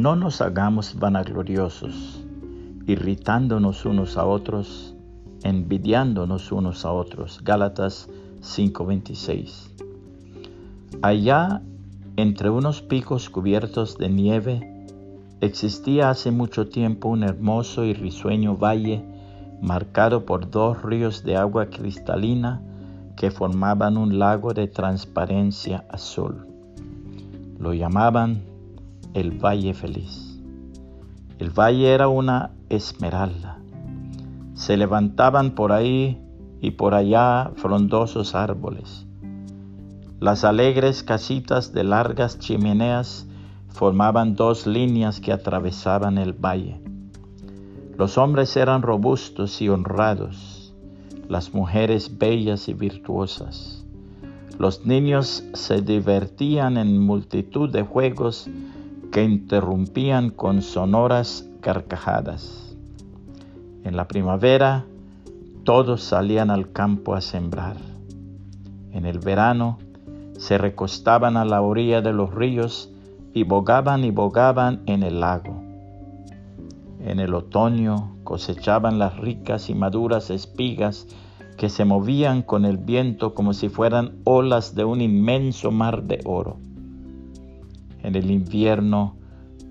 no nos hagamos vanagloriosos, irritándonos unos a otros, envidiándonos unos a otros. Gálatas 5:26. Allá, entre unos picos cubiertos de nieve, existía hace mucho tiempo un hermoso y risueño valle marcado por dos ríos de agua cristalina que formaban un lago de transparencia azul. Lo llamaban el Valle Feliz. El valle era una esmeralda. Se levantaban por ahí y por allá frondosos árboles. Las alegres casitas de largas chimeneas formaban dos líneas que atravesaban el valle. Los hombres eran robustos y honrados, las mujeres bellas y virtuosas. Los niños se divertían en multitud de juegos que interrumpían con sonoras carcajadas. En la primavera todos salían al campo a sembrar. En el verano se recostaban a la orilla de los ríos y bogaban y bogaban en el lago. En el otoño cosechaban las ricas y maduras espigas que se movían con el viento como si fueran olas de un inmenso mar de oro. En el invierno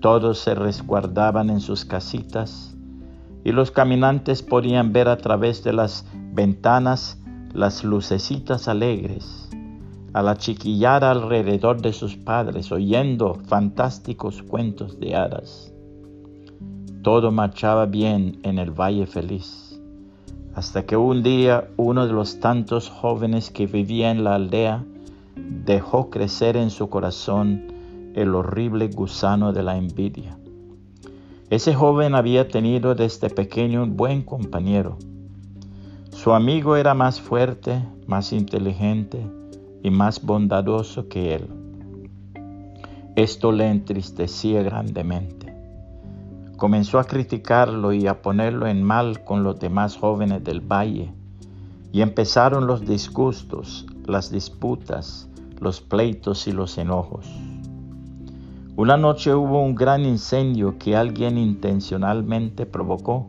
todos se resguardaban en sus casitas y los caminantes podían ver a través de las ventanas las lucecitas alegres, a la chiquillada alrededor de sus padres oyendo fantásticos cuentos de hadas. Todo marchaba bien en el Valle Feliz, hasta que un día uno de los tantos jóvenes que vivía en la aldea dejó crecer en su corazón el horrible gusano de la envidia. Ese joven había tenido desde pequeño un buen compañero. Su amigo era más fuerte, más inteligente y más bondadoso que él. Esto le entristecía grandemente. Comenzó a criticarlo y a ponerlo en mal con los demás jóvenes del valle, y empezaron los disgustos, las disputas, los pleitos y los enojos. Una noche hubo un gran incendio que alguien intencionalmente provocó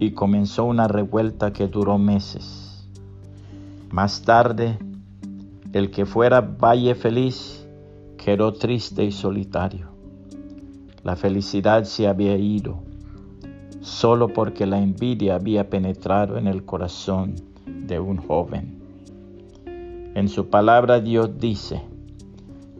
y comenzó una revuelta que duró meses. Más tarde, el que fuera Valle Feliz quedó triste y solitario. La felicidad se había ido, solo porque la envidia había penetrado en el corazón de un joven. En su palabra Dios dice,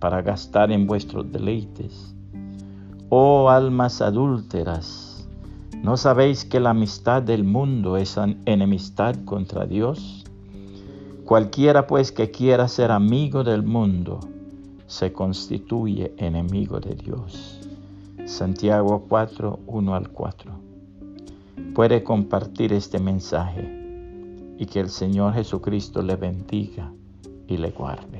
para gastar en vuestros deleites. Oh almas adúlteras, ¿no sabéis que la amistad del mundo es enemistad contra Dios? Cualquiera pues que quiera ser amigo del mundo, se constituye enemigo de Dios. Santiago 4, 1 al 4. Puede compartir este mensaje y que el Señor Jesucristo le bendiga y le guarde.